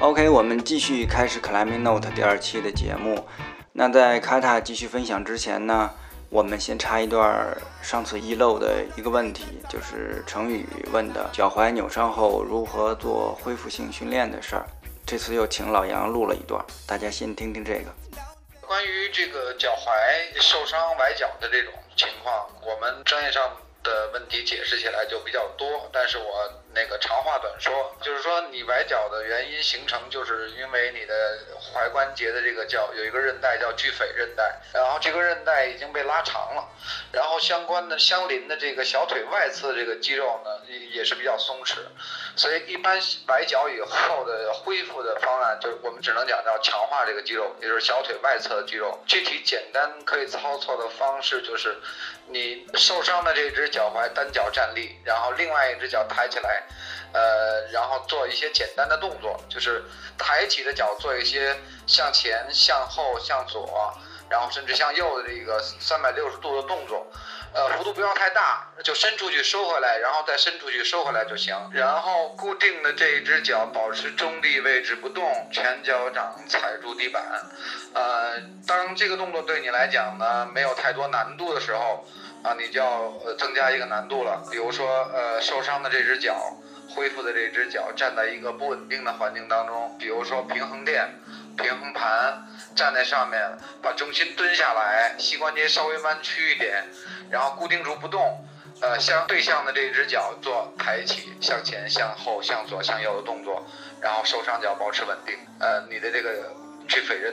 OK，我们继续开始 Climbing Note 第二期的节目。那在卡塔继续分享之前呢，我们先插一段上次遗漏的一个问题，就是成宇问的脚踝扭伤后如何做恢复性训练的事儿。这次又请老杨录了一段，大家先听听这个。关于这个脚踝受伤崴脚的这种情况，我们专业上的问题解释起来就比较多，但是我。那个长话短说，就是说你崴脚的原因形成，就是因为你的踝关节的这个叫有一个韧带叫距腓韧带，然后这个韧带已经被拉长了，然后相关的相邻的这个小腿外侧这个肌肉呢也是比较松弛，所以一般崴脚以后的恢复的方案，就是我们只能讲叫强化这个肌肉，也就是小腿外侧的肌肉。具体简单可以操作的方式就是，你受伤的这只脚踝单脚站立，然后另外一只脚抬起来。呃，然后做一些简单的动作，就是抬起的脚做一些向前、向后、向左，然后甚至向右的这个三百六十度的动作。呃，幅度不要太大，就伸出去收回来，然后再伸出去收回来就行。然后固定的这一只脚保持中立位置不动，全脚掌踩住地板。呃，当这个动作对你来讲呢没有太多难度的时候。啊，你就要呃增加一个难度了，比如说呃受伤的这只脚，恢复的这只脚站在一个不稳定的环境当中，比如说平衡垫、平衡盘，站在上面，把重心蹲下来，膝关节稍微弯曲一点，然后固定住不动，呃向对向的这只脚做抬起、向前、向后、向左、向右的动作，然后受伤脚保持稳定，呃你的这个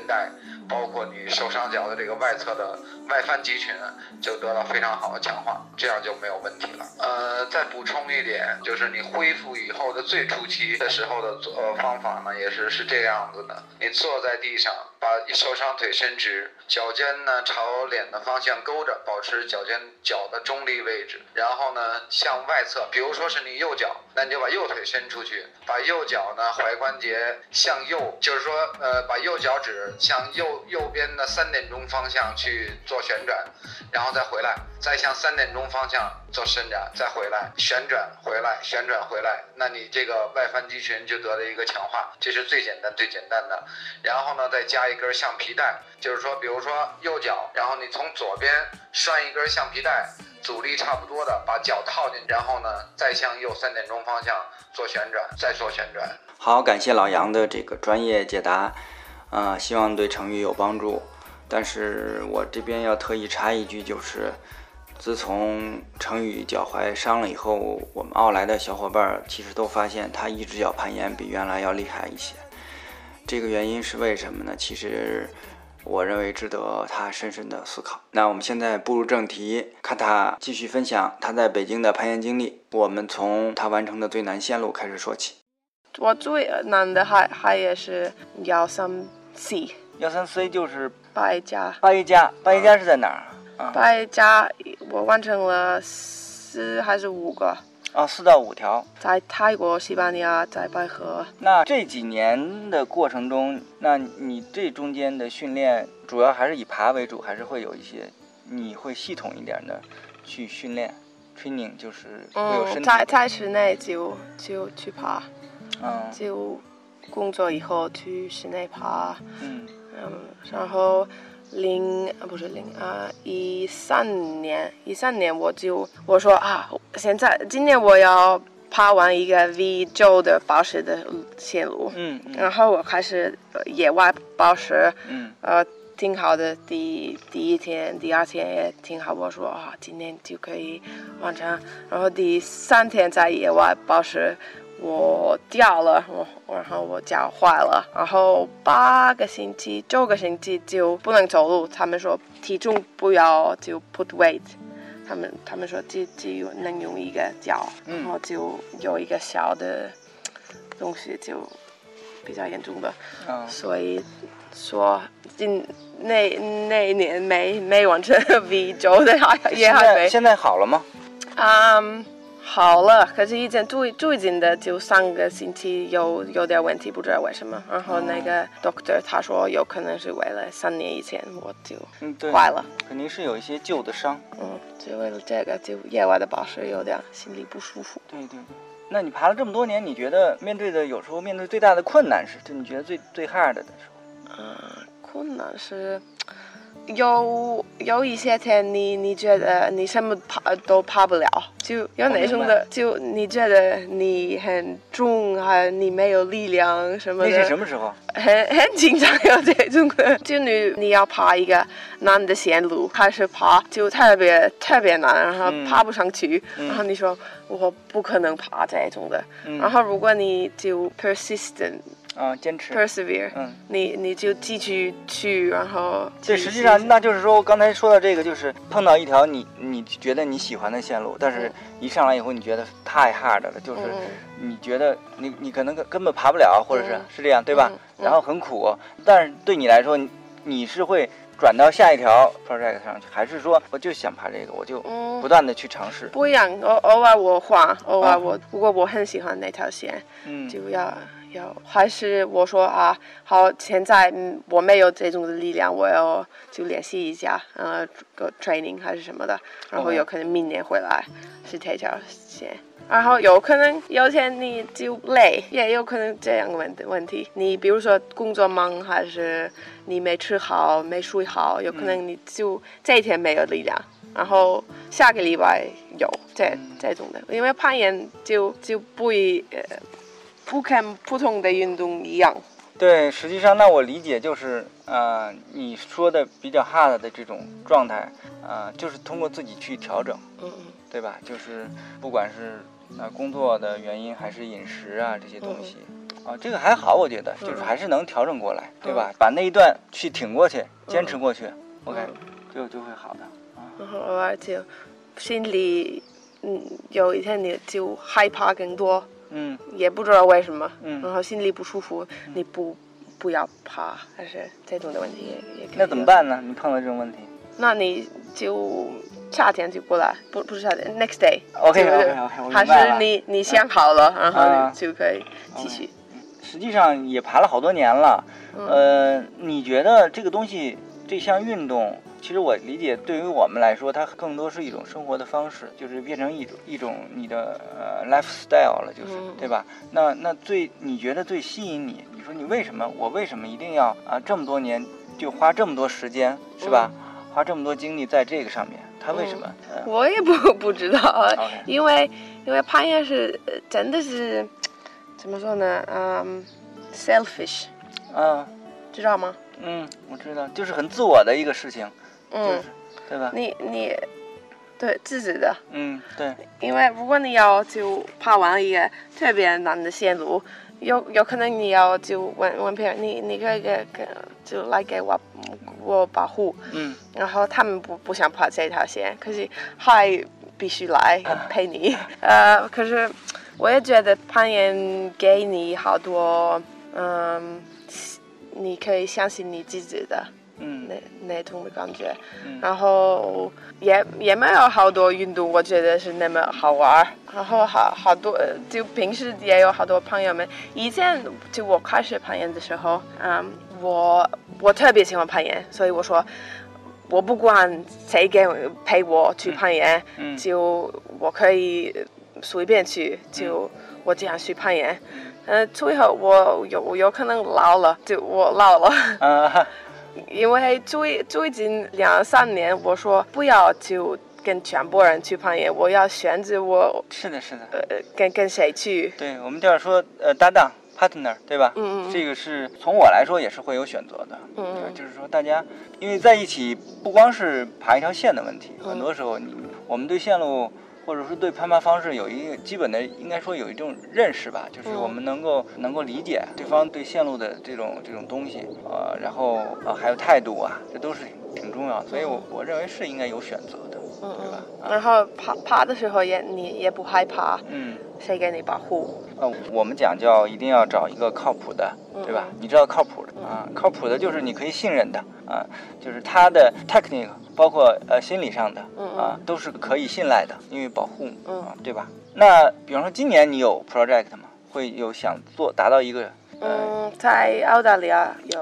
带。包括你受伤脚的这个外侧的外翻肌群就得到非常好的强化，这样就没有问题了。呃，再补充一点，就是你恢复以后的最初期的时候的做方法呢，也是是这样子的。你坐在地上，把受伤腿伸直，脚尖呢朝脸的方向勾着，保持脚尖脚的中立位置。然后呢向外侧，比如说是你右脚，那你就把右腿伸出去，把右脚呢踝关节向右，就是说呃把右脚趾向右。右边的三点钟方向去做旋转，然后再回来，再向三点钟方向做伸展，再回来旋转回来，旋转回来，那你这个外翻肌群就得了一个强化，这是最简单最简单的。然后呢，再加一根橡皮带，就是说，比如说右脚，然后你从左边拴一根橡皮带，阻力差不多的，把脚套进，然后呢，再向右三点钟方向做旋转，再做旋转。好，感谢老杨的这个专业解答。啊，希望对成语有帮助。但是我这边要特意插一句，就是自从成语脚踝伤了以后，我们奥莱的小伙伴其实都发现他一只脚攀岩比原来要厉害一些。这个原因是为什么呢？其实我认为值得他深深的思考。那我们现在步入正题，看他继续分享他在北京的攀岩经历。我们从他完成的最难线路开始说起。我最难的还还也是幺三 C，幺三 C 就是八一加，八一加，八一加是在哪儿？八一加我完成了四还是五个？啊，四到五条。在泰国、西班牙，在白河。那这几年的过程中，那你这中间的训练主要还是以爬为主，还是会有一些你会系统一点的去训练？training 就是会有身体。在在室内就就去爬。就工作以后去室内爬，嗯，然后零啊不是零啊一三年一三年我就我说啊现在今年我要爬完一个 V 九的宝石的线路，嗯，然后我开始野外宝石，嗯，呃挺好的，第第一天第二天也挺好，我说啊今年就可以完成，然后第三天在野外宝石。我掉了，我然后我脚坏了，然后八个星期、九个星期就不能走路。他们说体重不要就 put weight，他们他们说只只有能用一个脚，然后就有一个小的东西就比较严重的，所以说今那那年没没完成 V 九的也还没。现在好了吗？嗯。好了，可是以前最最近的就上个星期有有点问题，不知道为什么。然后那个 doctor 他说有可能是为了三年以前我就坏了，肯定是有一些旧的伤。嗯，就为了这个就夜晚的宝石有点心里不舒服。对对对。那你爬了这么多年，你觉得面对的有时候面对最大的困难是？就你觉得最最 hard 的时候？嗯，困难是。有有一些天，你你觉得你什么爬都爬不了，就有那种的，就你觉得你很重，还你没有力量什么的。那是什么时候？很 很经常有这种的，就你你要爬一个难的线路，开始爬就特别特别难，然后爬不上去，然后你说我不可能爬这种的，然后如果你就 persistent。啊，坚持，persevere，嗯，你你就继续去，然后，这实际上那就是说，刚才说的这个，就是碰到一条你你觉得你喜欢的线路，但是一上来以后你觉得太 hard 了，就是你觉得你你可能根本爬不了，或者是是这样，对吧？然后很苦，但是对你来说，你是会转到下一条 project 上去，还是说我就想爬这个，我就不断的去尝试？不一样，偶偶尔我换，偶尔我如果我很喜欢那条线，嗯，就要。还是我说啊，好，现在我没有这种的力量，我要就联系一下，呃，个 training 还是什么的，然后有可能明年回来是这条线，然后有可能有天你就累，也有可能这样问的问题。你比如说工作忙，还是你没吃好、没睡好，有可能你就这一天没有力量，然后下个礼拜有这这种的，因为攀岩就就不一呃。不跟普通的运动一样。对，实际上，那我理解就是，呃，你说的比较 hard 的这种状态，呃，就是通过自己去调整，嗯嗯，对吧？就是不管是呃工作的原因，还是饮食啊这些东西，啊，这个还好，我觉得就是还是能调整过来，对吧？把那一段去挺过去，坚持过去，OK，就就会好的。然后而且心里，嗯，有一天你就害怕更多。嗯，也不知道为什么，嗯，然后心里不舒服，你不不要怕，还是这种的问题也也。那怎么办呢？你碰到这种问题？那你就夏天就过来，不不是夏天，next day。OK OK OK，还是你你想好了，然后就可以继续。实际上也爬了好多年了，呃，你觉得这个东西这项运动？其实我理解，对于我们来说，它更多是一种生活的方式，就是变成一种一种你的呃 lifestyle 了，就是对吧？那那最你觉得最吸引你？你说你为什么？我为什么一定要啊这么多年就花这么多时间，是吧？花这么多精力在这个上面，他为什么？我也不不知道，因为因为攀岩是真的是怎么说呢？嗯，selfish，嗯，知道吗？嗯，我知道，就是很自我的一个事情。嗯，对吧？你你，对自己的。嗯，对。因为如果你要就爬完一个特别难的线路，有有可能你要就问问别人，你你可以给给就来给我我保护。嗯。然后他们不不想爬这条线，可是还必须来 陪你。呃，可是我也觉得攀岩给你好多，嗯，你可以相信你自己的。嗯，那那种的感觉，然后也也没有好多运动，我觉得是那么好玩然后好好多，就平时也有好多朋友们。以前就我开始攀岩的时候，嗯，我我特别喜欢攀岩，所以我说我不管谁给陪我去攀岩，就我可以随便去，就我这样去攀岩。嗯，最后我有有可能老了，就我老了。因为最最近两三年，我说不要就跟全部人去攀岩，我要选择我。是的，是的。呃，跟跟谁去？对，我们就是说呃搭档 partner，对吧？嗯嗯。这个是从我来说也是会有选择的。嗯嗯。就是说大家因为在一起，不光是爬一条线的问题，很多时候你我们对线路。或者说对攀爬方式有一个基本的，应该说有一种认识吧，就是我们能够能够理解对方对线路的这种这种东西，呃，然后呃还有态度啊，这都是挺重要的，所以我我认为是应该有选择的，对吧？然后爬爬的时候也你也不害怕，嗯，谁给你保护？呃，我们讲叫一定要找一个靠谱的，对吧？你知道靠谱的啊，靠谱的就是你可以信任的啊，就是他的 technique，包括呃心理上的啊，都是可以信赖的，因为保护啊，对吧？那比方说今年你有 project 吗？会有想做达到一个嗯，在澳大利亚有，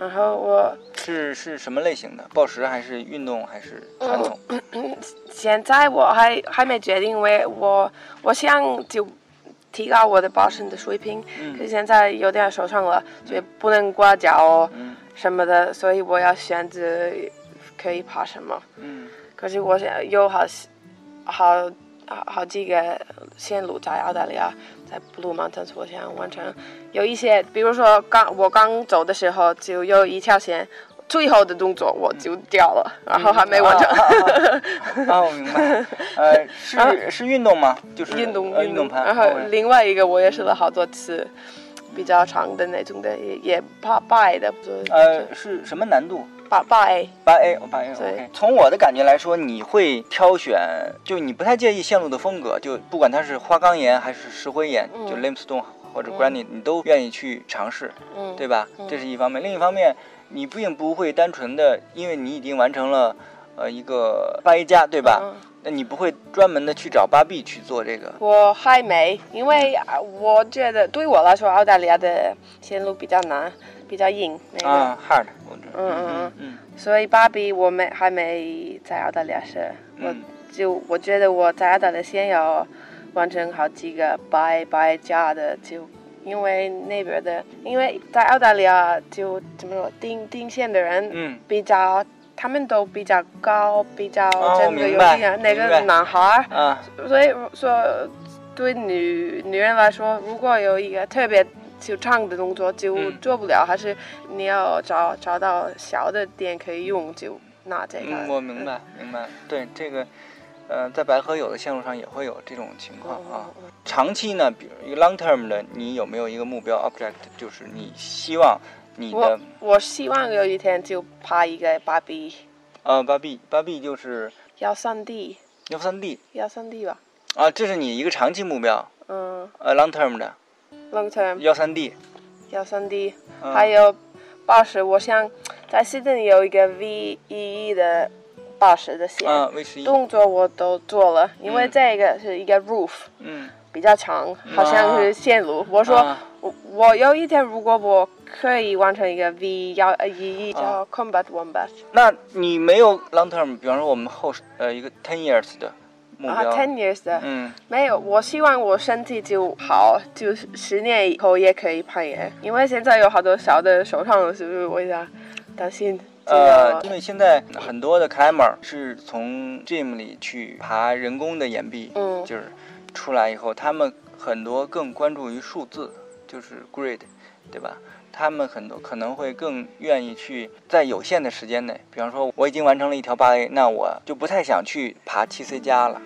然后我是是什么类型的？暴食还是运动还是传统？现在我还还没决定，因为我我想就提高我的保身的水平。嗯。可是现在有点受伤了，所以不能刮脚哦什么的，所以我要选择可以爬什么。嗯。可是我想有好好好好几个线路在澳大利亚，在 Blue Mountains，我想完成。有一些，比如说刚我刚走的时候，就有一条线。最后的动作我就掉了，然后还没完成。啊，我明白。呃，是是运动吗？就是运动运动盘。然后另外一个我也试了好多次，比较长的那种的，也也八八 A 的。呃，是什么难度？八八 A。八 A，八 A。OK。从我的感觉来说，你会挑选，就你不太介意线路的风格，就不管它是花岗岩还是石灰岩，就 limestone 或者 granite，你都愿意去尝试，对吧？这是一方面。另一方面。你并不会单纯的，因为你已经完成了，呃，一个八 A 加，对吧？那你不会专门的去找芭比去做这个？我还没，因为我觉得对我来说，澳大利亚的线路比较难，比较硬。啊，hard。嗯嗯嗯嗯。所以芭比我没还没在澳大利亚试，我就我觉得我在澳大利亚先要完成好几个八 A 八 A 加的就。因为那边的，因为在澳大利亚就怎么说，定定线的人嗯比较，他们都比较高，比较真的有点那个男孩儿，所以说对女女人来说，如果有一个特别就长的动作就做不了，还是你要找找到小的点可以用，就拿这个。嗯，我明白，明白，对这个。呃，在白河有的线路上也会有这种情况啊。长期呢，比如一个 long term 的，你有没有一个目标 object？就是你希望你的。我希望有一天就拍一个芭比。呃，芭比，芭比就是。幺三 D。幺三 D。幺三 D 吧。啊，这是你一个长期目标。嗯。呃，long term 的。long term。幺三 D。幺三 D，还有八十，我想在 Sydney 有一个 V 一一的。八十的线动作我都做了，因为这个是一个 roof，嗯，比较长，好像是线路。我说我我有一天如果我可以完成一个 V 幺呃一叫 combat one bat，那你没有 long term，比方说我们后呃一个 ten years 的目标，ten years 的，嗯，没有，我希望我身体就好，就十年以后也可以攀岩，因为现在有好多小的受伤了，是不是？我想担心。呃，因为现在很多的 climber 是从 gym 里去爬人工的岩壁，嗯，就是出来以后，他们很多更关注于数字，就是 grade，对吧？他们很多可能会更愿意去在有限的时间内，比方说我已经完成了一条八 A，那我就不太想去爬七 C 加了。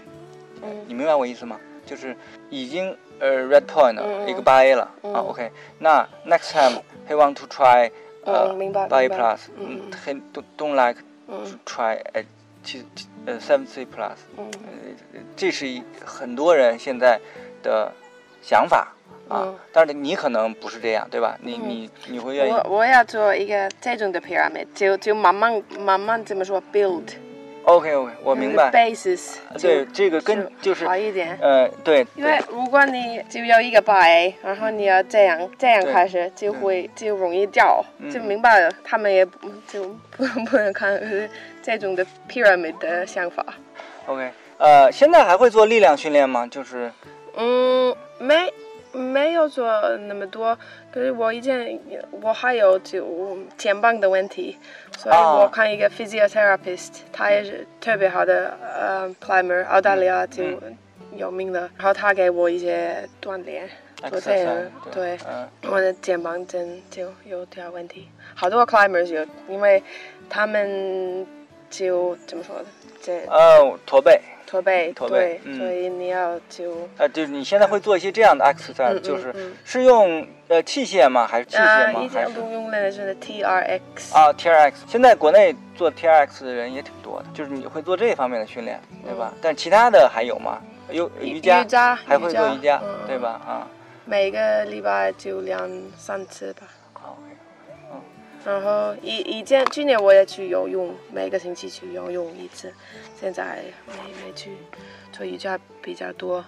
嗯，你明白我意思吗？就是已经呃 red point 一个八 A 了啊，OK，那 next time he want to try。嗯，明白。八一 plus，嗯，he don't don't like try 呃七呃 seven C plus，嗯，这是一很多人现在的想法啊，但是你可能不是这样，对吧？你你你会愿意？我我要做一个这种的 pyramid，就就慢慢慢慢怎么说 build。OK OK，我明白。basis 对这个跟就是好一点。呃，对。因为如果你就有一个 by，然后你要这样这样开始，就会就容易掉，就明白了。他们也就不不能看这种的 pyramid 的想法。OK，呃，现在还会做力量训练吗？就是。嗯，没。没有做那么多，可是我以前我还有就肩膀的问题，所以我看一个 physiotherapist，他也是特别好的呃 climber，澳大利亚就有名的，然后他给我一些锻炼，做这样，对，我的肩膀真就有点问题，好多 climbers 有，因为他们就怎么说的，这呃驼背。驼背，对，所以你要就呃，就是你现在会做一些这样的 exercise，就是是用呃器械吗？还是器械吗？还是用的是 T R X 啊，T R X。现在国内做 T R X 的人也挺多的，就是你会做这方面的训练，对吧？但其他的还有吗？有瑜伽，瑜伽还会做瑜伽，对吧？啊，每个礼拜就两三次吧。然后以以前去年我也去游泳，每个星期去游泳一次。现在没没去做瑜伽比较多。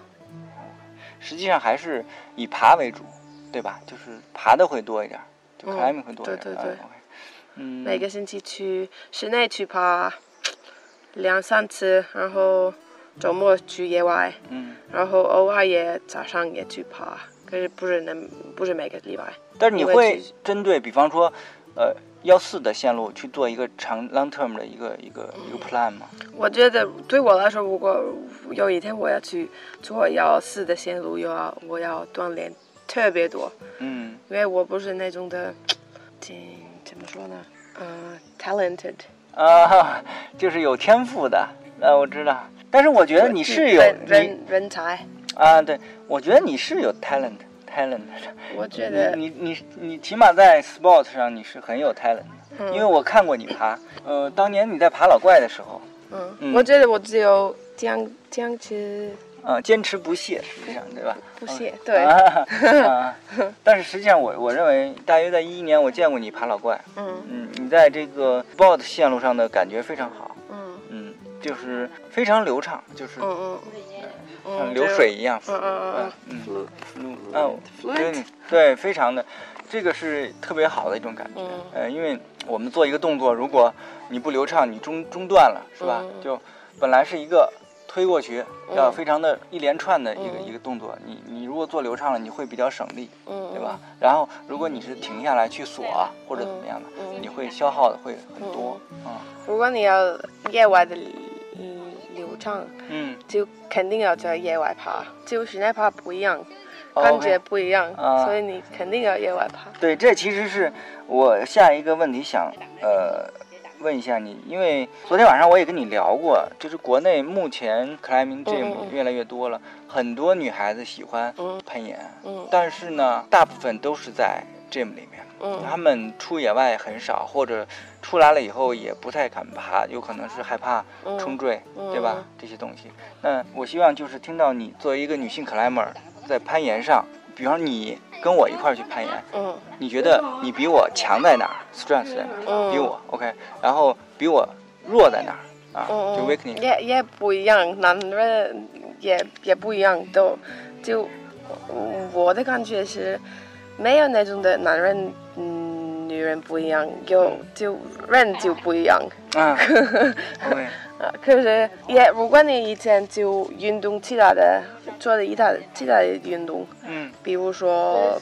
实际上还是以爬为主，对吧？就是爬的会多一点，就 climbing 会多一点。对对对。每个星期去室内去爬两三次，然后周末去野外，嗯然后偶尔也早上也去爬，可是不是能不是每个礼拜。但是你会针对，比方说，呃，幺四的线路去做一个长 long term 的一个一个一个 plan 吗？我觉得对我来说，如果有一天我要去做幺四的线路，又要我要锻炼特别多，嗯，因为我不是那种的，怎怎么说呢？嗯，talented 啊，就是有天赋的，呃，我知道。但是我觉得你是有人人才啊，对，我觉得你是有的。我觉得你你你起码在 sport 上你是很有 talent 的，因为我看过你爬，呃，当年你在爬老怪的时候，嗯，我觉得我只有坚坚持。嗯，坚持不懈，实际上对吧？不懈，对。但是实际上，我我认为，大约在一一年，我见过你爬老怪。嗯嗯，你在这个 sport 线路上的感觉非常好。嗯嗯，就是非常流畅，就是嗯嗯，像流水一样。嗯嗯嗯嗯嗯嗯，对，非常的，这个是特别好的一种感觉。呃，因为我们做一个动作，如果你不流畅，你中中断了，是吧？就本来是一个。推过去要非常的一连串的一个一个动作，你你如果做流畅了，你会比较省力，对吧？然后如果你是停下来去锁或者怎么样的，你会消耗的会很多啊。如果你要野外的流畅，嗯，就肯定要在野外爬，就是那怕不一样，感觉不一样，所以你肯定要野外爬。对，这其实是我下一个问题想呃。问一下你，因为昨天晚上我也跟你聊过，就是国内目前 climbing gym 越来越多了，很多女孩子喜欢攀岩，嗯。但是呢，大部分都是在 gym 里面，他们出野外很少，或者出来了以后也不太敢爬，有可能是害怕冲坠，对吧？这些东西。那我希望就是听到你作为一个女性 climber，在攀岩上。比方你跟我一块儿去攀岩，嗯，你觉得你比我强在哪儿？strength 在哪儿？比我 OK，然后比我弱在哪儿？啊，就 weakness 也也不一样，男人也也不一样，都就我的感觉是没有那种的男人，嗯，女人不一样，有就人就不一样。啊 可是也，如果你以前就运动其他的，做的其他其他的运动，嗯，比如说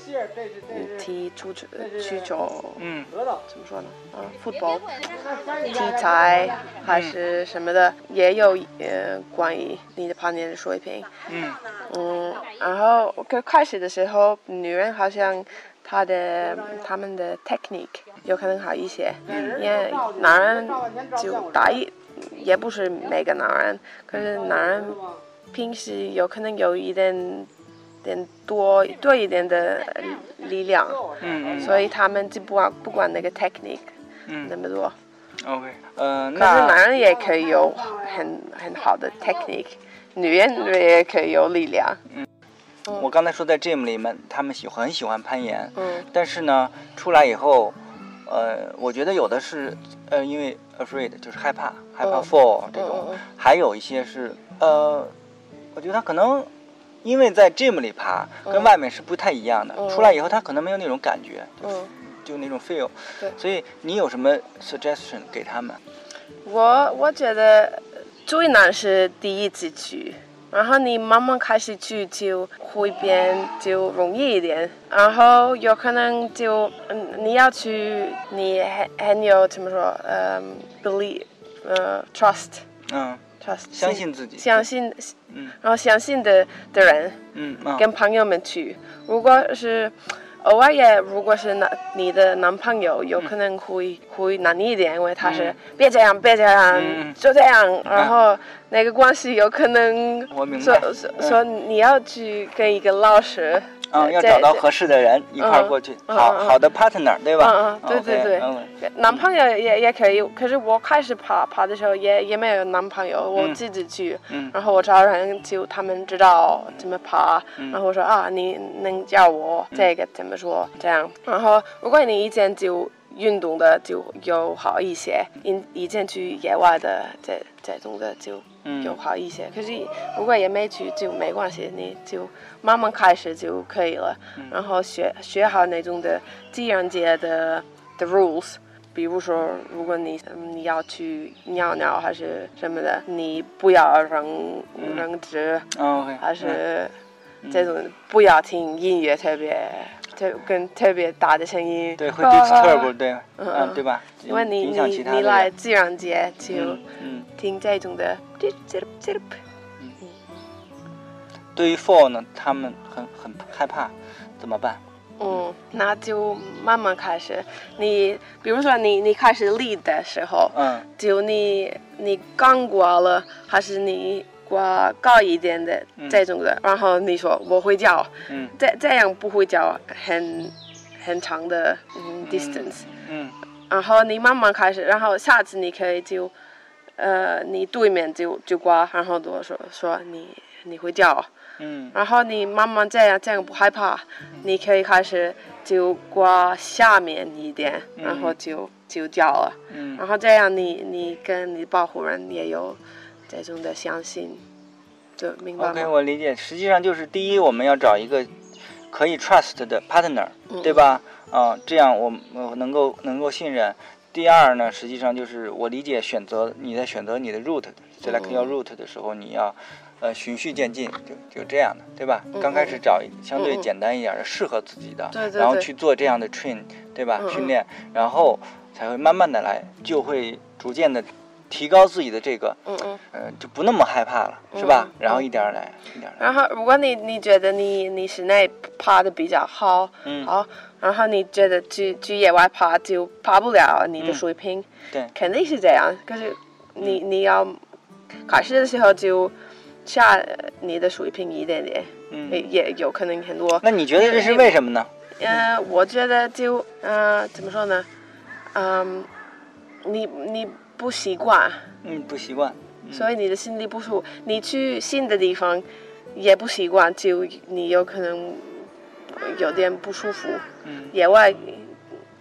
踢足球、足球，嗯，怎么说呢？啊，football，体材还是什么的，也有呃关于你的攀岩的水平，嗯，嗯，然后刚开始的时候，女人好像她的他们的 technique 有可能好一些，因为男人就打一。也不是每个男人，可是男人平时有可能有一点点多多一点的力量，嗯嗯，所以他们就不管不管那个 technique，嗯，那么多，OK，呃，可是男人也可以有很很好的 technique，女人也可以有力量，嗯，我刚才说在 gym 里面，他们喜很喜欢攀岩，嗯，但是呢，出来以后。呃，我觉得有的是，呃，因为 afraid 就是害怕，害怕 fall 这种，还有一些是，呃，我觉得他可能因为在 gym 里爬，跟外面是不太一样的，出来以后他可能没有那种感觉，就就那种 feel，所以你有什么 suggestion 给他们？我我觉得最难是第一次去。然后你慢慢开始去就会变就容易一点，然后有可能就嗯你要去你很很有怎么说嗯 believe 呃 trust 嗯。trust 相信自己。相信嗯。然后相信的的人嗯跟朋友们去，如果是。偶尔也，如果是男你的男朋友，有可能会会难一点，因为他是别这样，别这样，就这样，然后那个关系有可能说说说你要去跟一个老师。嗯，要找到合适的人一块儿过去，好好的 partner，对吧？嗯嗯，对对对，男朋友也也可以。可是我开始爬爬的时候也也没有男朋友，我自己去，然后我找人就他们知道怎么爬，然后我说啊，你能教我这个怎么说？这样，然后如果你以前就运动的就有好一些，以以前去野外的这这种的就。就好一些，可是如果也没去就没关系，你就慢慢开始就可以了。然后学学好那种的自然界的的 rules，比如说，如果你你要去尿尿还是什么的，你不要扔扔纸，还是这种不要听音乐特别特跟特别大的声音，对，会 disturb，对，嗯，对吧？因为你你你来自然界就听这种的，嗯，对于 for 呢，他们很很害怕，怎么办？嗯，那就慢慢开始。你比如说，你你开始立的时候，嗯，就你你刚挂了，还是你挂高一点的这种的，然后你说我会叫，嗯，这这样不会叫很很长的 distance，嗯，然后你慢慢开始，然后下次你可以就，呃，你对面就就挂，然后我说说你你会叫。嗯，然后你慢慢这样这样不害怕，你可以开始就挂下面一点，然后就就叫了。嗯，然后这样你你跟你保护人也有这种的相信，就明白吗？OK，我理解。实际上就是第一，我们要找一个可以 trust 的 partner，对吧？啊，这样我我能够能够信任。第二呢，实际上就是我理解选择你在选择你的 route，select your route 的时候，你要。呃，循序渐进，就就这样的，对吧？刚开始找相对简单一点的，适合自己的，然后去做这样的 train，对吧？训练，然后才会慢慢的来，就会逐渐的提高自己的这个，嗯嗯，呃，就不那么害怕了，是吧？然后一点儿来，一点来。然后，如果你你觉得你你室内爬的比较好，嗯，好，然后你觉得去去野外爬就爬不了你的水平，对，肯定是这样。可是你你要开始的时候就。下你的水平一点点，嗯，也有可能很多。那你觉得这是为什么呢？嗯，我觉得就嗯，怎么说呢？嗯，你你不习惯。嗯，不习惯。所以你的心里不舒服，你去新的地方也不习惯，就你有可能有点不舒服。嗯。野外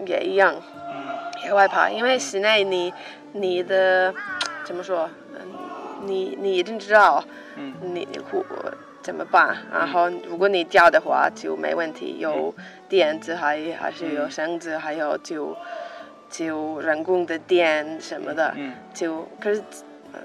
也一样。嗯。野外爬，因为室内你你的怎么说？你你一定知道，你会怎么办？然后如果你掉的话就没问题，有垫子还还是有绳子，还有就就人工的电什么的，就可是，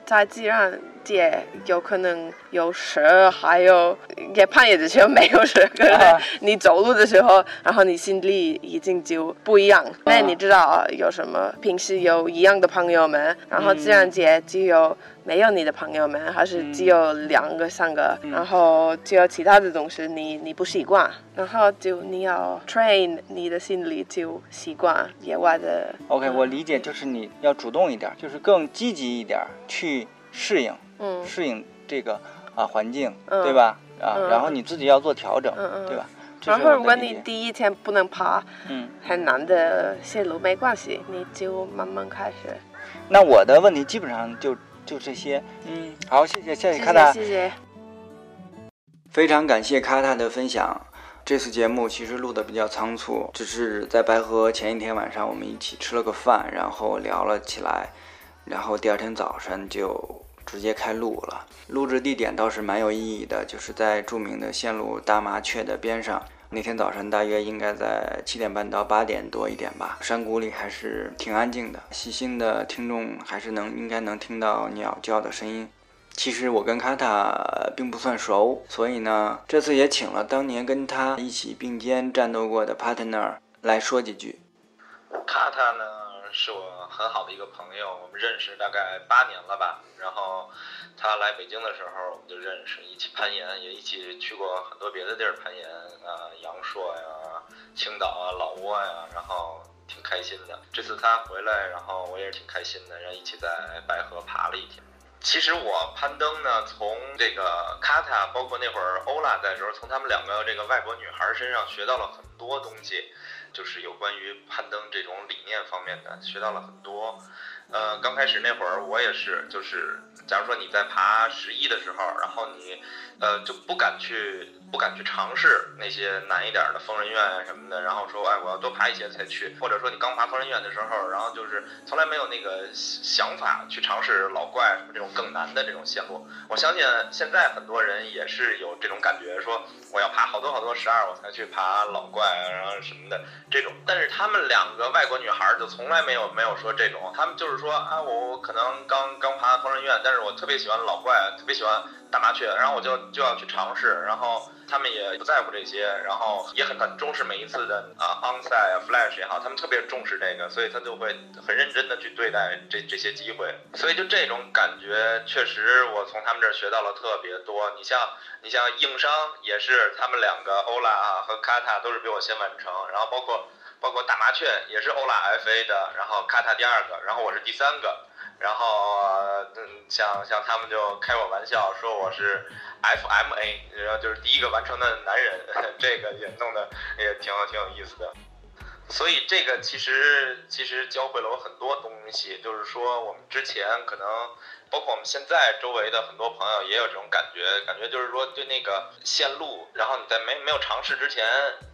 在自然。也有可能有蛇，还有也攀岩的时候没有蛇。可是你走路的时候，然后你心里已经就不一样。那你知道有什么？平时有一样的朋友们，然后自然界只有没有你的朋友们，还是只有两个、三个，然后只有其他的东西你你不习惯，然后就你要 train 你的心理就习惯野外的。OK，我理解就是你要主动一点，就是更积极一点去适应。嗯，适应这个啊环境，对吧？啊，然后你自己要做调整，对吧？然后如果你第一天不能爬，嗯，很难的线路没关系，你就慢慢开始。那我的问题基本上就就这些，嗯，好，谢谢，谢谢卡塔，谢谢。非常感谢卡塔的分享。这次节目其实录的比较仓促，只是在白河前一天晚上我们一起吃了个饭，然后聊了起来，然后第二天早晨就。直接开录了，录制地点倒是蛮有意义的，就是在著名的线路大麻雀的边上。那天早晨大约应该在七点半到八点多一点吧，山谷里还是挺安静的。细心的听众还是能应该能听到鸟叫的声音。其实我跟卡塔并不算熟，所以呢，这次也请了当年跟他一起并肩战斗过的 partner 来说几句。卡塔呢？是我很好的一个朋友，我们认识大概八年了吧。然后他来北京的时候，我们就认识，一起攀岩，也一起去过很多别的地儿攀岩啊，阳朔呀、青岛啊、老挝呀，然后挺开心的。这次他回来，然后我也是挺开心的，然后一起在白河爬了一天。其实我攀登呢，从这个卡塔，包括那会儿欧拉在的时候，从他们两个这个外国女孩身上学到了很多东西。就是有关于攀登这种理念方面的，学到了很多。呃，刚开始那会儿我也是，就是假如说你在爬十一的时候，然后你呃就不敢去不敢去尝试那些难一点的疯人院啊什么的，然后说哎我要多爬一些才去，或者说你刚爬疯人院的时候，然后就是从来没有那个想法去尝试老怪什么这种更难的这种线路。我相信现在很多人也是有这种感觉，说我要爬好多好多十二我才去爬老怪，然后什么的这种。但是他们两个外国女孩就从来没有没有说这种，他们就是说啊，我我可能刚刚爬疯人院，但是我特别喜欢老怪，特别喜欢大麻雀，然后我就就要去尝试，然后。他们也不在乎这些，然后也很很重视每一次的啊 onside flash 也好，他们特别重视这个，所以他就会很认真的去对待这这些机会。所以就这种感觉，确实我从他们这儿学到了特别多。你像你像硬伤也是，他们两个欧拉啊和卡塔都是比我先完成，然后包括包括大麻雀也是欧拉 FA 的，然后卡塔第二个，然后我是第三个。然后，嗯，像像他们就开我玩笑说我是 FMA，然后就是第一个完成的男人，这个也弄得也挺挺有意思的。所以这个其实其实教会了我很多东西，就是说我们之前可能，包括我们现在周围的很多朋友也有这种感觉，感觉就是说对那个线路，然后你在没没有尝试之前，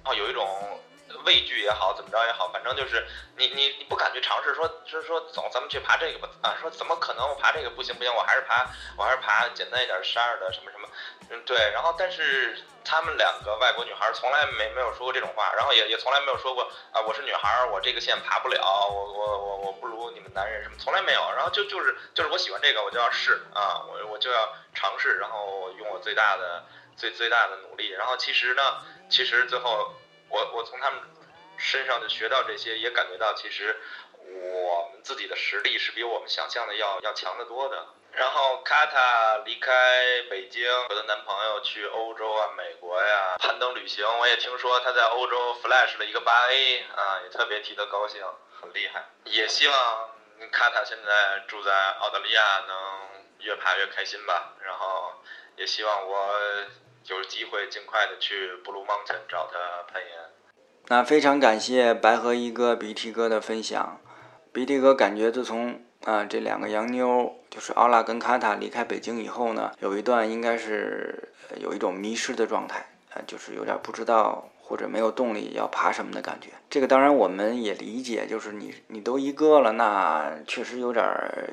然后有一种。畏惧也好，怎么着也好，反正就是你你你不敢去尝试，说就是说走，咱们去爬这个吧啊，说怎么可能我爬这个不行不行，我还是爬我还是爬简单一点十二的什么什么，嗯对，然后但是他们两个外国女孩从来没没有说过这种话，然后也也从来没有说过啊我是女孩，我这个线爬不了，我我我我不如你们男人什么，从来没有，然后就就是就是我喜欢这个我就要试啊，我我就要尝试，然后用我最大的最最大的努力，然后其实呢，其实最后我我从他们。身上就学到这些，也感觉到其实我们自己的实力是比我们想象的要要强得多的。然后卡塔离开北京，和她男朋友去欧洲啊、美国呀攀登旅行。我也听说她在欧洲 flash 了一个八 A 啊，也特别替她高兴，很厉害。也希望卡塔现在住在澳大利亚能越爬越开心吧。然后也希望我有机会尽快的去 Blue Mountain 找他攀岩。那非常感谢白河一哥、鼻涕哥的分享。鼻涕哥感觉自从啊这两个洋妞，就是奥拉跟卡塔离开北京以后呢，有一段应该是有一种迷失的状态，啊，就是有点不知道或者没有动力要爬什么的感觉。这个当然我们也理解，就是你你都一哥了，那确实有点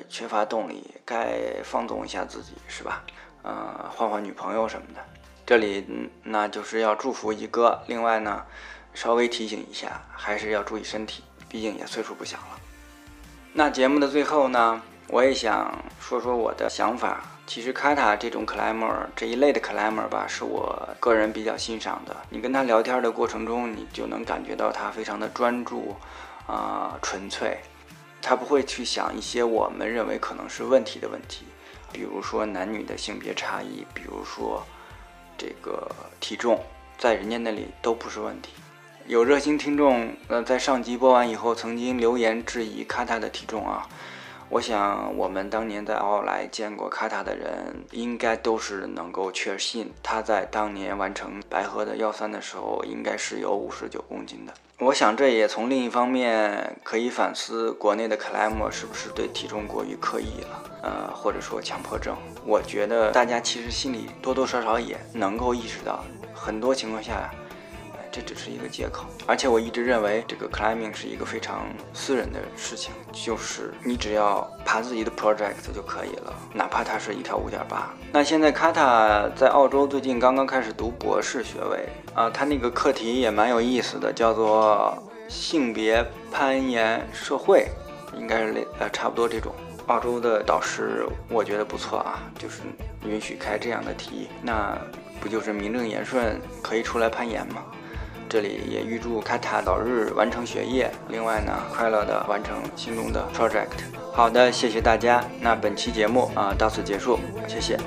缺乏动力，该放纵一下自己是吧？呃，换换女朋友什么的。这里那就是要祝福一哥。另外呢。稍微提醒一下，还是要注意身体，毕竟也岁数不小了。那节目的最后呢，我也想说说我的想法。其实卡塔这种 climber 这一类的 climber 吧，是我个人比较欣赏的。你跟他聊天的过程中，你就能感觉到他非常的专注，啊，纯粹。他不会去想一些我们认为可能是问题的问题，比如说男女的性别差异，比如说这个体重，在人家那里都不是问题。有热心听众，呃，在上集播完以后，曾经留言质疑卡塔的体重啊。我想，我们当年在奥莱见过卡塔的人，应该都是能够确信他在当年完成白河的幺三的时候，应该是有五十九公斤的。我想，这也从另一方面可以反思国内的克莱默是不是对体重过于刻意了，呃，或者说强迫症。我觉得大家其实心里多多少少也能够意识到，很多情况下。这只是一个借口，而且我一直认为这个 climbing 是一个非常私人的事情，就是你只要爬自己的 project 就可以了，哪怕它是一条五点八。那现在卡塔在澳洲最近刚刚开始读博士学位啊，他那个课题也蛮有意思的，叫做性别攀岩社会，应该是类呃差不多这种。澳洲的导师我觉得不错啊，就是允许开这样的题，那不就是名正言顺可以出来攀岩吗？这里也预祝卡塔早日完成学业，另外呢，快乐的完成心中的 project。好的，谢谢大家。那本期节目啊到此结束，谢谢。